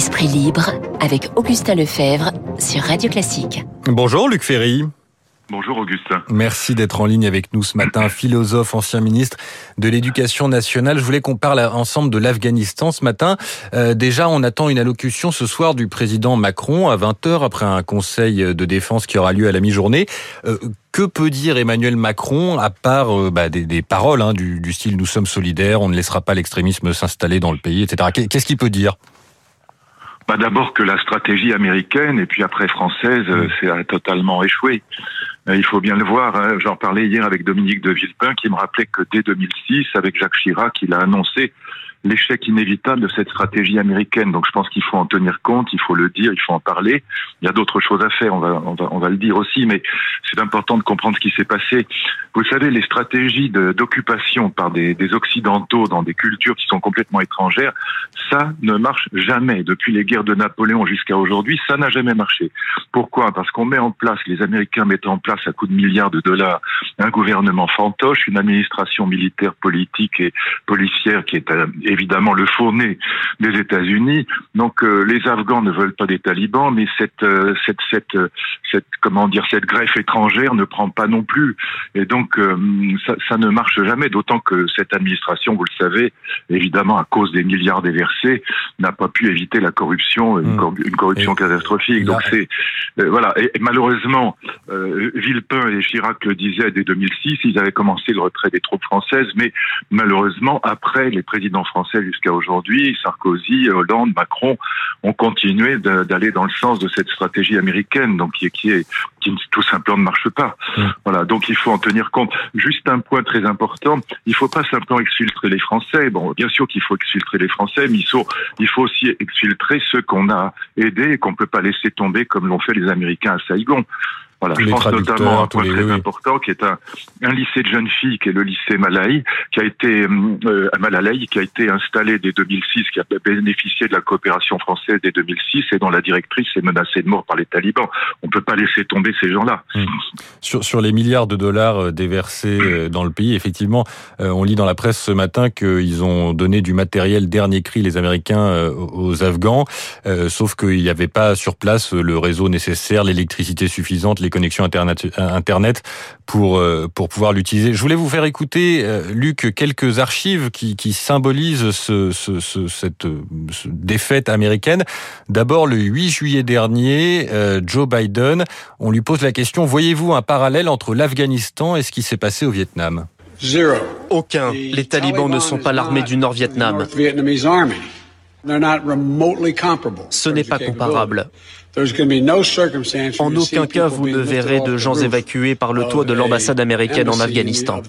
Esprit libre avec Augustin Lefebvre sur Radio Classique. Bonjour Luc Ferry. Bonjour Augustin. Merci d'être en ligne avec nous ce matin, philosophe, ancien ministre de l'Éducation nationale. Je voulais qu'on parle ensemble de l'Afghanistan ce matin. Euh, déjà, on attend une allocution ce soir du président Macron à 20h après un conseil de défense qui aura lieu à la mi-journée. Euh, que peut dire Emmanuel Macron à part euh, bah, des, paroles hein, du, du style nous sommes solidaires, on ne laissera pas l'extrémisme s'installer dans le pays, etc. Qu'est-ce qu'il peut dire? Bah D'abord que la stratégie américaine et puis après française, mmh. c'est a totalement échoué. Euh, il faut bien le voir. Hein. J'en parlais hier avec Dominique de Villepin qui me rappelait que dès 2006, avec Jacques Chirac, il a annoncé l'échec inévitable de cette stratégie américaine. Donc je pense qu'il faut en tenir compte, il faut le dire, il faut en parler. Il y a d'autres choses à faire, on va, on va, on va le dire aussi, mais c'est important de comprendre ce qui s'est passé. Vous savez, les stratégies d'occupation par des, des, Occidentaux dans des cultures qui sont complètement étrangères, ça ne marche jamais. Depuis les guerres de Napoléon jusqu'à aujourd'hui, ça n'a jamais marché. Pourquoi? Parce qu'on met en place, les Américains mettent en place à coups de milliards de dollars un gouvernement fantoche, une administration militaire, politique et policière qui est euh, évidemment le fourné des États-Unis. Donc euh, les Afghans ne veulent pas des talibans, mais cette, euh, cette, cette, cette, comment dire, cette greffe étrangère ne prend pas non plus. Et donc ça, ça, ne marche jamais, d'autant que cette administration, vous le savez, évidemment à cause des milliards déversés, n'a pas pu éviter la corruption, une, mmh. corruption catastrophique. Donc c'est voilà. Et, malheureusement, Villepin et Chirac le disaient dès 2006, ils avaient commencé le retrait des troupes françaises, mais malheureusement après les présidents français jusqu'à aujourd'hui. Sarkozy, Hollande, Macron ont continué d'aller dans le sens de cette stratégie américaine, donc qui, qui est qui tout simplement ne marche pas. Mmh. Voilà, donc il faut en tenir compte. Juste un point très important, il faut pas simplement exfiltrer les Français. Bon, bien sûr qu'il faut exfiltrer les Français, mais il faut, il faut aussi exfiltrer ceux qu'on a aidés et qu'on peut pas laisser tomber comme l'ont fait les Américains à Saigon. Voilà, je pense notamment à un point très important qui est un, un, lycée de jeunes filles, qui est le lycée Malaï, qui a été euh, à Malalai, qui a été installé dès 2006, qui a bénéficié de la coopération française dès 2006 et dont la directrice est menacée de mort par les talibans. On peut pas laisser tomber ces gens-là. Mmh. Sur, sur les milliards de dollars euh, déversés euh, dans le pays, effectivement, on lit dans la presse ce matin qu'ils ont donné du matériel dernier cri, les Américains, aux Afghans, sauf qu'il n'y avait pas sur place le réseau nécessaire, l'électricité suffisante, les connexions Internet, Internet pour, euh, pour pouvoir l'utiliser. Je voulais vous faire écouter, euh, Luc, quelques archives qui, qui symbolisent ce, ce, ce, cette défaite américaine. D'abord, le 8 juillet dernier, euh, Joe Biden, on lui pose la question, voyez-vous un parallèle entre l'Afghanistan et ce qui s'est passé au Vietnam? Aucun. Les talibans ne sont pas l'armée du Nord-Vietnam. Ce n'est pas comparable. En aucun cas, vous ne verrez de gens évacués par le toit de l'ambassade américaine en Afghanistan.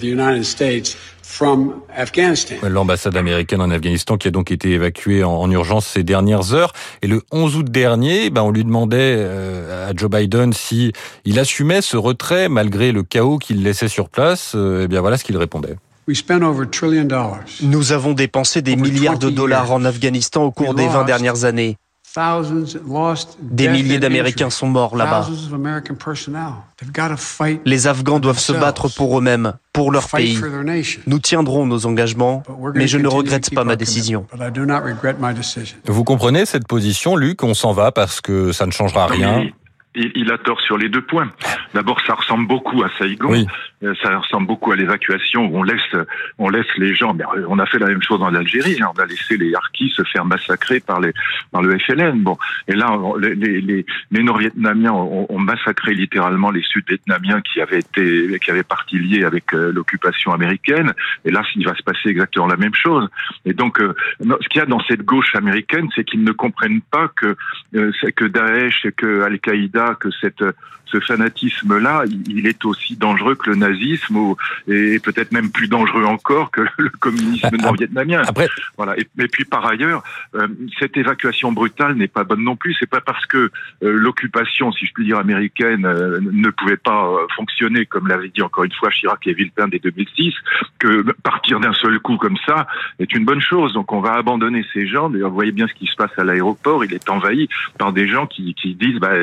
L'ambassade américaine en Afghanistan qui a donc été évacuée en, urgence ces dernières heures. Et le 11 août dernier, ben on lui demandait euh, à Joe Biden si il assumait ce retrait malgré le chaos qu'il laissait sur place. Euh, et bien voilà ce qu'il répondait. Nous avons dépensé des milliards de dollars en Afghanistan au cours des 20 dernières années. Des milliers d'Américains sont morts là-bas. Les Afghans doivent se battre pour eux-mêmes, pour leur pays. Nous tiendrons nos engagements, mais je ne regrette pas ma décision. Vous comprenez cette position, Luc? On s'en va parce que ça ne changera rien. il, a tort sur les deux points. D'abord, ça ressemble beaucoup à Saigon, euh, ça ressemble beaucoup à l'évacuation où on laisse, on laisse les gens. Euh, on a fait la même chose en Algérie. Hein. On a laissé les Harkis se faire massacrer par les, par le FLN. Bon, et là, les, les, les Nord-Vietnamiens ont, ont, massacré littéralement les Sud-Vietnamiens qui avaient été, qui avaient partie liée avec euh, l'occupation américaine. Et là, il va se passer exactement la même chose. Et donc, ce qu'il y a dans cette gauche américaine, c'est qu'ils ne comprennent pas que que Daesh, que Al-Qaïda que cette, ce fanatisme-là, il est aussi dangereux que le nazisme, ou, et peut-être même plus dangereux encore que le communisme ah, nord-vietnamien. Après... Voilà. Et, puis par ailleurs, euh, cette évacuation brutale n'est pas bonne non plus. C'est pas parce que euh, l'occupation, si je puis dire, américaine euh, ne pouvait pas fonctionner, comme l'avait dit encore une fois Chirac et Villepin dès 2006, que partir d'un seul coup comme ça est une bonne chose. Donc on va abandonner ces gens. D'ailleurs, vous voyez bien ce qui se passe à l'aéroport. Il est envahi par des gens qui, qui disent bah,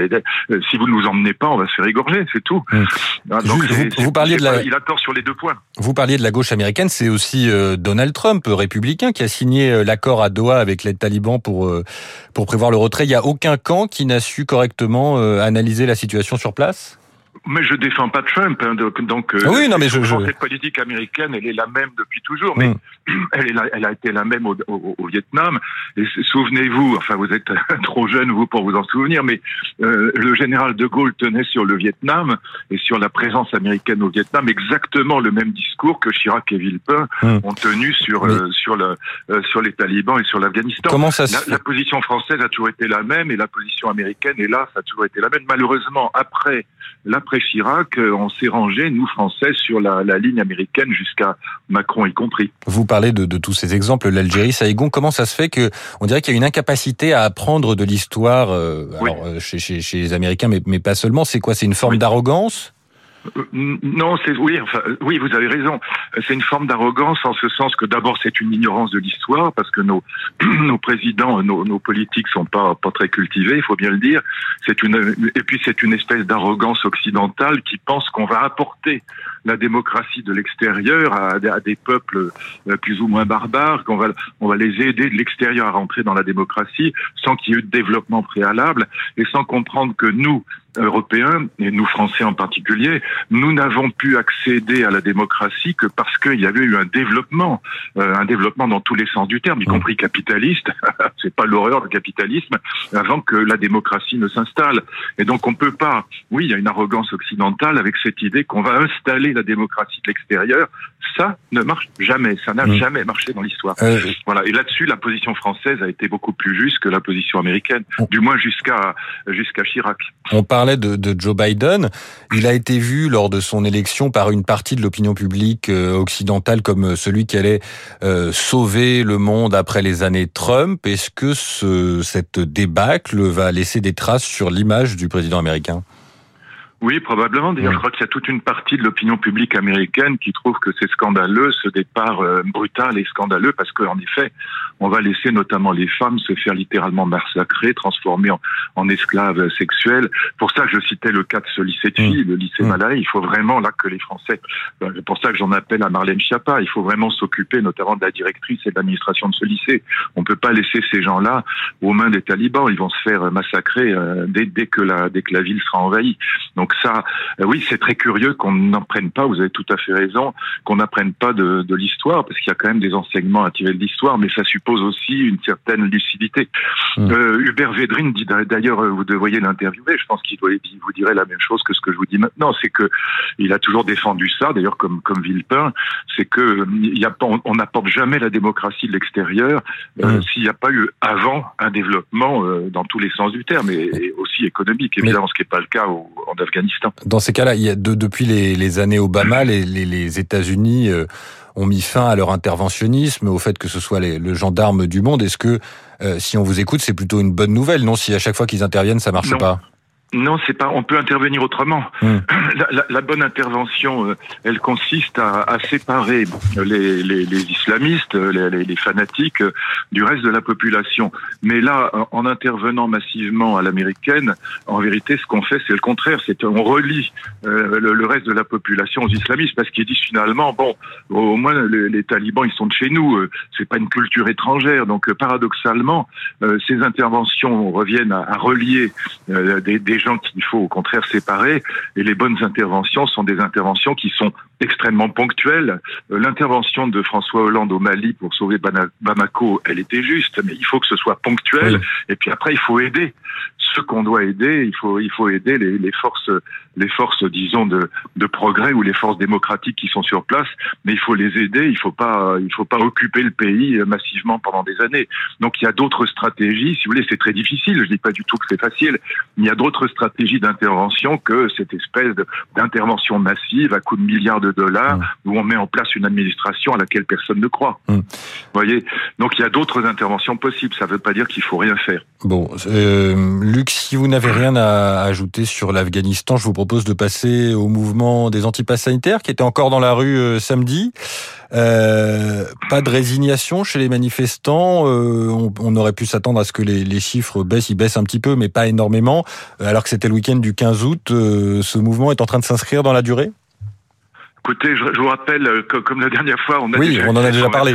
si vous ne nous emmenez pas, on va se faire égorger, c'est tout. Mmh. Ah, donc vous, parliez de la... il a tort sur les deux points. Vous parliez de la gauche américaine, c'est aussi Donald Trump, républicain, qui a signé l'accord à Doha avec les talibans pour pour prévoir le retrait. Il n'y a aucun camp qui n'a su correctement analyser la situation sur place? Mais je défends pas Trump, hein, donc, donc ah oui, non, mais je, cette politique américaine, elle est la même depuis toujours, mais mm. elle, est elle a été la même au, au, au Vietnam. Et souvenez-vous, enfin vous êtes trop jeune vous pour vous en souvenir, mais euh, le général de Gaulle tenait sur le Vietnam et sur la présence américaine au Vietnam exactement le même discours que Chirac et Villepin mm. ont tenu sur euh, sur le euh, sur les talibans et sur l'Afghanistan. Comment ça la, la position française a toujours été la même et la position américaine, hélas, a toujours été la même. Malheureusement, après l'après Chirac, euh, on s'est rangé, nous Français, sur la, ligne américaine jusqu'à Macron y compris. Vous parlez de, tous ces exemples, l'Algérie, Saïgon. Comment ça se fait que on dirait qu'il y a une incapacité à apprendre de l'histoire euh, euh, chez, chez, les Américains, mais, mais pas seulement. C'est quoi? C'est une forme d'arrogance? Non, c'est oui, enfin, oui, vous avez raison. C'est une forme d'arrogance en ce sens que d'abord c'est une ignorance de l'histoire parce que nos nos présidents, nos, nos politiques sont pas pas très cultivés, il faut bien le dire. C'est une et puis c'est une espèce d'arrogance occidentale qui pense qu'on va apporter la démocratie de l'extérieur à, à, des peuples euh, plus ou moins barbares, qu'on va on va les aider de l'extérieur à rentrer dans la démocratie sans qu'il y ait eu de développement préalable et sans comprendre que nous Européens, et nous Français en particulier, nous n'avons pu accéder à la démocratie que parce qu'il y avait eu un développement, euh, un développement dans tous les sens du terme, y mmh. compris capitaliste. C'est pas l'horreur du capitalisme avant que la démocratie ne s'installe. Et donc on peut pas. Oui, il y a une arrogance occidentale avec cette idée qu'on va installer la démocratie de l'extérieur. Ça ne marche jamais. Ça n'a mmh. jamais marché dans l'histoire. Euh, voilà. Et là-dessus, la position française a été beaucoup plus juste que la position américaine, du moins jusqu'à jusqu'à Chirac. On parlait de, Joe Biden. Il a été vu lors de son élection par une partie de l'opinion publique euh, occidentale comme euh, celui qui allait euh, sauver le monde après les années Trump. Est-ce que ce, cette débâcle va laisser des traces sur l'image du président américain? Oui, probablement. D'ailleurs, je crois qu'il y a toute une partie de l'opinion publique américaine qui trouve que c'est scandaleux, ce départ euh, brutal et scandaleux, parce qu'en effet, on va laisser notamment les femmes se faire littéralement massacrer, transformer en, esclaves sexuels. Pour ça, je citais le cas de ce lycée de mmh. filles, le lycée mmh. Malaï. Il faut vraiment là que les Français. Ben, c'est pour ça que j'en appelle à Marlène Schiappa. Il faut vraiment s'occuper, notamment de la directrice et de l'administration de ce lycée. On peut pas laisser ces gens-là aux mains des talibans. Ils vont se faire massacrer euh, dès, dès que la dès que la ville sera envahie. Donc donc ça, euh, oui, c'est très curieux qu'on n'apprenne pas, vous avez tout à fait raison, qu'on n'apprenne pas de, l'histoire, parce qu'il y a quand même des enseignements à tirer de l'histoire, mais ça suppose aussi une certaine lucidité. Mmh. Euh, Hubert Védrine dit d'ailleurs, vous devriez l'interviewer, je pense qu'il vous dirait la même chose que ce que je vous dis maintenant, c'est que il a toujours défendu ça, d'ailleurs comme comme Villepin, c'est que il y a, on n'apporte jamais la démocratie de l'extérieur euh, mmh. s'il n'y a pas eu avant un développement dans tous les sens du terme, et, aussi économique, évidemment, ce qui n'est pas le cas en Afghanistan. Dans ces cas-là, il y a depuis les, années Obama, les, États-Unis euh, ont mis fin à leur interventionnisme, au fait que ce soit les, le gendarme du monde. Est-ce que, euh, si on vous écoute, c'est plutôt une bonne nouvelle, non Si à chaque fois qu'ils interviennent, ça marche pas non, c'est pas. On peut intervenir autrement. Hmm. La, bonne intervention, euh, elle consiste à, à séparer les, les, les islamistes, les, les, fanatiques, euh, du reste de la population. Mais là, en intervenant massivement à l'américaine, en vérité, ce qu'on fait, c'est le contraire. C'est on relie euh, le, reste de la population aux islamistes parce qu'ils disent finalement, bon, au moins les, talibans, ils sont de chez nous. c'est pas une culture étrangère. Donc, paradoxalement, ces interventions reviennent à, à relier des, des gens qu'il faut au contraire séparer. Et les bonnes interventions sont des interventions qui sont extrêmement ponctuelles. Euh, l'intervention de François Hollande au Mali pour sauver Bamako, elle était juste, mais il faut que ce soit ponctuel. Et puis après, il faut aider ceux qu'on doit aider. Il faut, il faut aider les, les forces, les forces, disons, de, de, progrès ou les forces démocratiques qui sont sur place. Mais il faut les aider. Il faut pas, il faut pas occuper le pays massivement pendant des années. Donc il y a d'autres stratégies. Si vous voulez, c'est très difficile. Je dis pas du tout que c'est facile. Il y a d'autres stratégie d'intervention que cette espèce d'intervention massive à coups de milliards de dollars mmh. où on met en place une administration à laquelle personne ne croit. Mmh. Vous voyez Donc il y a d'autres interventions possibles. Ça ne veut pas dire qu'il faut rien faire. Bon, euh, Luc, si vous n'avez rien à ajouter sur l'Afghanistan, je vous propose de passer au mouvement des antipasses sanitaires qui était encore dans la rue euh, samedi. Euh, pas de résignation chez les manifestants. Euh, on, aurait pu s'attendre à ce que les, chiffres baissent, ils baissent un petit peu, mais pas énormément. Alors que c'était le week-end du 15 août, ce mouvement est en train de s'inscrire dans la durée? Écoutez, je, vous rappelle, comme la dernière fois, on a oui, on en a déjà parlé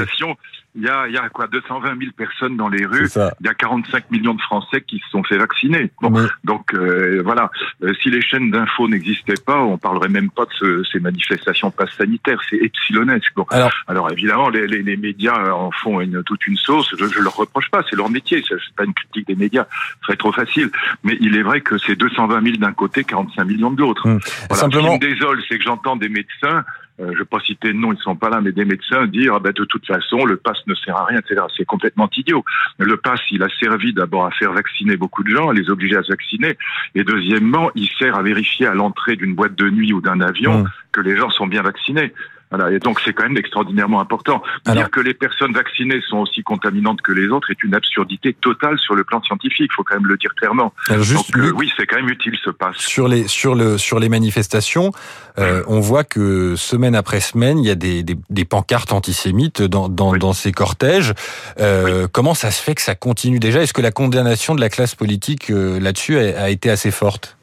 il y a, il y a quoi 220 000 personnes dans les rues. Il y a 45 millions de Français qui se sont fait vacciner. Bon, donc euh, voilà. Euh, si les chaînes d'infos n'existaient pas, on parlerait même pas de ce, ces manifestations passe sanitaires. C'est epsilonesque. Bon. Alors, alors évidemment, les, les, les, médias en font une, toute une sauce. Je, je leur reproche pas. C'est leur métier. C'est pas une critique des médias. Ce serait trop facile. Mais il est vrai que c'est 220 000 d'un côté, 45 millions de l'autre. Hum. Voilà. Simplement... Ce qui me désole, c'est que j'entends des médecins euh, je ne vais pas citer de nom, ils sont pas là, mais des médecins dire ah ben, de toute façon le pass ne sert à rien, etc. C'est complètement idiot. Le pass, il a servi d'abord à faire vacciner beaucoup de gens, à les obliger à se vacciner, et deuxièmement, il sert à vérifier à l'entrée d'une boîte de nuit ou d'un avion mmh. que les gens sont bien vaccinés. Voilà, et donc c'est quand même extraordinairement important. Dire que les personnes vaccinées sont aussi contaminantes que les autres est une absurdité totale sur le plan scientifique. Il faut quand même le dire clairement. donc, euh, oui, c'est quand même utile ce passe. Sur les sur le sur les manifestations, euh, on voit que semaine après semaine, il y a des, des, des pancartes antisémites dans dans, dans ces cortèges. Euh, Comment ça se fait que ça continue? Déjà Est-ce que la condamnation de la classe politique euh, là-dessus a, a été assez forte?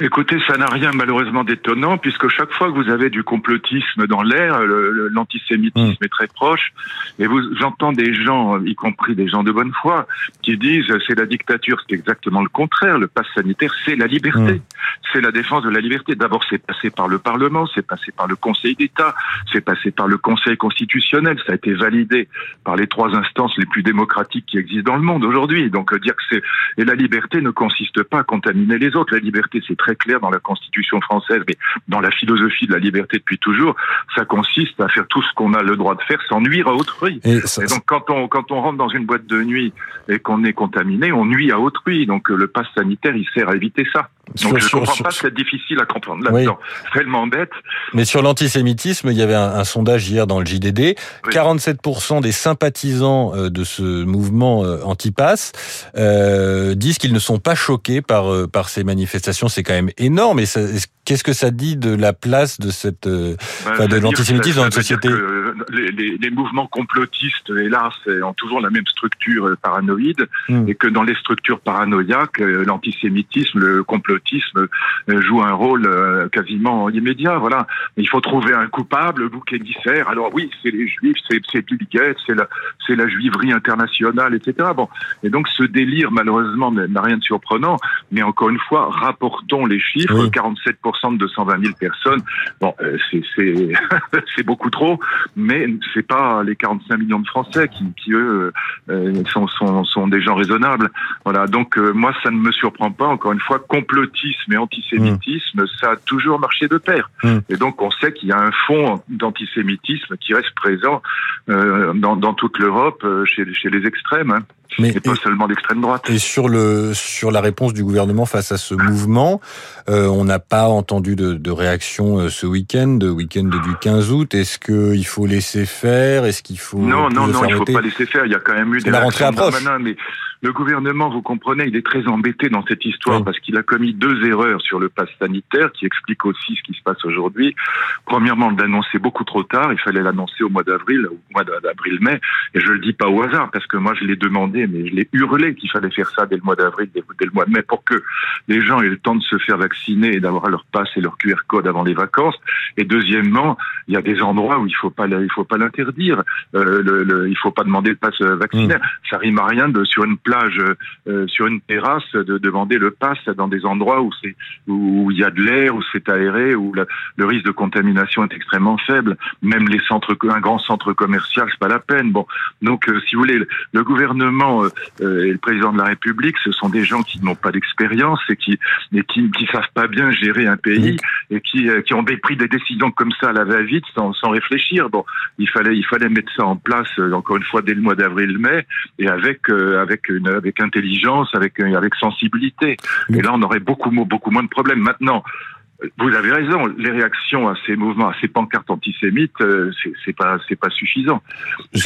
Écoutez, ça n'a rien malheureusement d'étonnant, puisque chaque fois que vous avez du complotisme dans l'air, l'antisémitisme hmm. est très proche, et vous j'entends des gens, y compris des gens de bonne foi, qui disent c'est la dictature, c'est exactement le contraire. Le pass sanitaire, c'est la liberté, hmm. c'est la défense de la liberté. D'abord, c'est passé par le Parlement, c'est passé par le Conseil d'État, c'est passé par le Conseil constitutionnel, ça a été validé par les trois instances les plus démocratiques qui existent dans le monde aujourd'hui. Donc dire que c'est et la liberté ne consiste pas à contaminer les autres. La liberté, c'est très clair dans la Constitution française, mais dans la philosophie de la liberté depuis toujours, ça consiste à faire tout ce qu'on a le droit de faire sans nuire à autrui. Et, donc quand on quand on rentre dans une boîte de nuit et qu'on est contaminé, on nuit à autrui. Donc le pass sanitaire, il sert à éviter ça. Donc je ne comprends pas, c'est difficile à comprendre là-dedans. Tellement bête. Mais sur l'antisémitisme, il y avait un, sondage hier dans le JDD. 47% des sympathisants euh, de ce mouvement euh, anti-pass euh, disent qu'ils ne sont pas choqués par par ces manifestations. C'est quand énorme. Et qu'est-ce que ça dit de la place de cette bah, de l'antisémitisme dans notre société les, les, les, mouvements complotistes, hélas, ont toujours la même structure paranoïde, hmm. et que dans les structures paranoïaques, l'antisémitisme, le complot l'autisme euh, joue un rôle euh, quasiment immédiat. Voilà, il faut trouver un coupable, le bouc émissaire. Alors oui, c'est les Juifs, c'est Bill Gates, c'est la, c'est la juiverie internationale, etc. Bon, et donc ce délire, malheureusement, n'a rien de surprenant. Mais encore une fois, rapportons les chiffres 47% de 220 000 personnes. Bon, euh, c'est beaucoup trop, mais c'est pas les 45 millions de Français qui, qui eux sont, sont sont des gens raisonnables. Voilà, donc moi ça ne me surprend pas. Encore une fois, complot et antisémitisme, mmh. ça a toujours marché de pair. Mmh. Et donc on sait qu'il y a un fond d'antisémitisme qui reste présent euh, dans, dans, toute l'Europe euh, chez, chez, les extrêmes. Hein. Mais, et pas seulement l'extrême droite. Et sur le sur la réponse du gouvernement face à ce mouvement, euh, on n'a pas entendu de, de réaction euh, ce week-end, week-end du 15 août. Est-ce qu'il faut laisser faire? Est-ce qu'il faut non non non, il faut pas laisser faire. Il y a quand même eu des la rentrée approche. mais le gouvernement, vous comprenez, il est très embêté dans cette histoire parce qu'il a commis deux erreurs sur le pass sanitaire qui expliquent aussi ce qui se passe aujourd'hui. Premièrement, l'annoncer beaucoup trop tard. Il fallait l'annoncer au mois d'avril, au mois d'avril-mai. Et je le dis pas au hasard parce que moi, je l'ai demandé, mais je l'ai hurlé qu'il fallait faire ça dès le mois d'avril, dès, le mois de mai pour que les gens aient le temps de se faire vacciner et d'avoir leur passe et leur QR code avant les vacances. Et deuxièmement, il y a des endroits où il faut pas, il faut pas l'interdire. Euh, le, il faut pas demander le pass vaccinaire. Mmh. Ça rime à rien de sur une place euh, sur une terrasse de demander le pass dans des endroits où c'est où il y a de l'air, où c'est aéré, où le risque de contamination est extrêmement faible. Même les centres, un grand centre commercial, c'est pas la peine. Bon, donc euh, si vous voulez, le gouvernement euh, et le président de la République, ce sont des gens qui n'ont pas d'expérience et qui et qui qui savent pas bien gérer un pays et qui qui ont pris des décisions comme ça à la va-vite sans, sans réfléchir. Bon, il fallait il fallait mettre ça en place encore une fois dès le mois d'avril-mai et avec avec une avec intelligence, avec, avec sensibilité. Et là, on aurait beaucoup, beaucoup moins de problèmes. Maintenant, vous avez raison, les réactions à ces mouvements, à ces pancartes antisémites, euh, c'est pas c'est pas suffisant. il,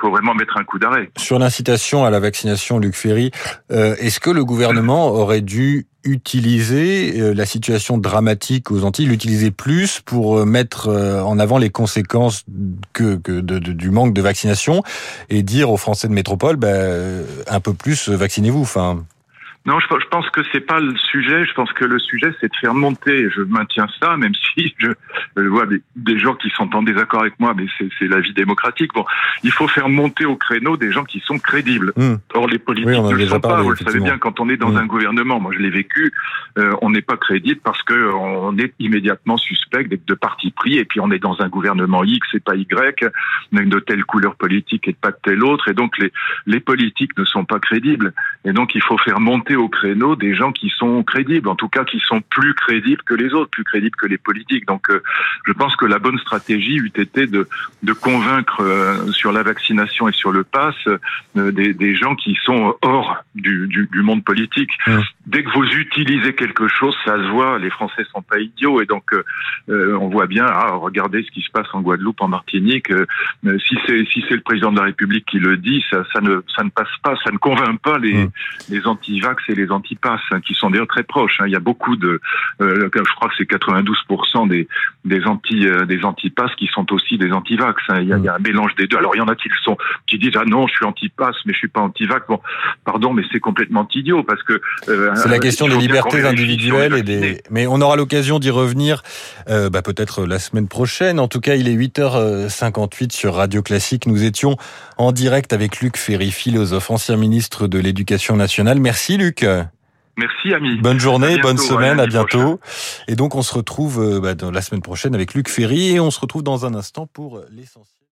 faut, vraiment mettre un coup d'arrêt. Sur l'incitation à la vaccination, Luc Ferry, euh, est-ce que le gouvernement aurait dû utiliser euh, la situation dramatique aux Antilles, l'utiliser plus pour mettre en avant les conséquences que, que du manque de vaccination et dire aux Français de métropole, ben, un peu plus vaccinez-vous. Enfin. Non, je, pense que c'est pas le sujet. Je pense que le sujet, c'est de faire monter. Je maintiens ça, même si je, vois des, gens qui sont en désaccord avec moi, mais c'est la vie démocratique. Bon, il faut faire monter au créneau des gens qui sont crédibles. Hmm. Or, les politiques ne le sont pas. Vous le savez bien, quand on est dans hmm. un gouvernement, moi je l'ai vécu, euh, on n'est pas crédible parce que on est immédiatement suspect d'être de parti pris, et puis on est dans un gouvernement X et pas Y, de telle couleur politique et pas de telle autre, et donc les les politiques ne sont pas crédibles. Et donc il faut faire monter au créneau des gens qui sont crédibles, en tout cas qui sont plus crédibles que les autres, plus crédibles que les politiques. Donc euh, je pense que la bonne stratégie eût été de, de convaincre euh, sur la vaccination et sur le pass euh, des, des, gens qui sont hors du, du, du monde politique. Mmh. Dès que vous utilisez quelque chose, ça se voit, les Français sont pas idiots et donc on voit bien, ah, regardez ce qui se passe en Guadeloupe, en Martinique, si c'est si c'est le président de la République qui le dit, ça, ça ne ça ne passe pas, ça ne convainc pas les, mmh. les anti-vax et les antipasses, hein, qui sont d'ailleurs très proches. Hein. Il y a beaucoup de, euh, je crois que c'est 92% des des anti euh, des antipasses qui sont aussi des antivax. Hein. Il, y a, il y a un mélange des deux. Alors il y en a qui le sont, qui disent ah non, je suis antipasse, mais je suis pas antivax. Bon, pardon, mais c'est complètement idiot parce que euh, c'est la question des libertés individuelles et des. Mais on aura l'occasion d'y revenir, bah, peut-être la semaine prochaine. En tout cas, il est 8h58 sur Radio Classique. Nous étions en direct avec Luc Ferry, philosophe, ancien ministre de l'Éducation nationale. Merci Luc. Merci, ami. Bonne journée, bonne semaine, à, bientôt. Et donc, on se retrouve euh, bah, dans la semaine prochaine avec Luc Ferry et on se retrouve dans un instant pour l'essentiel.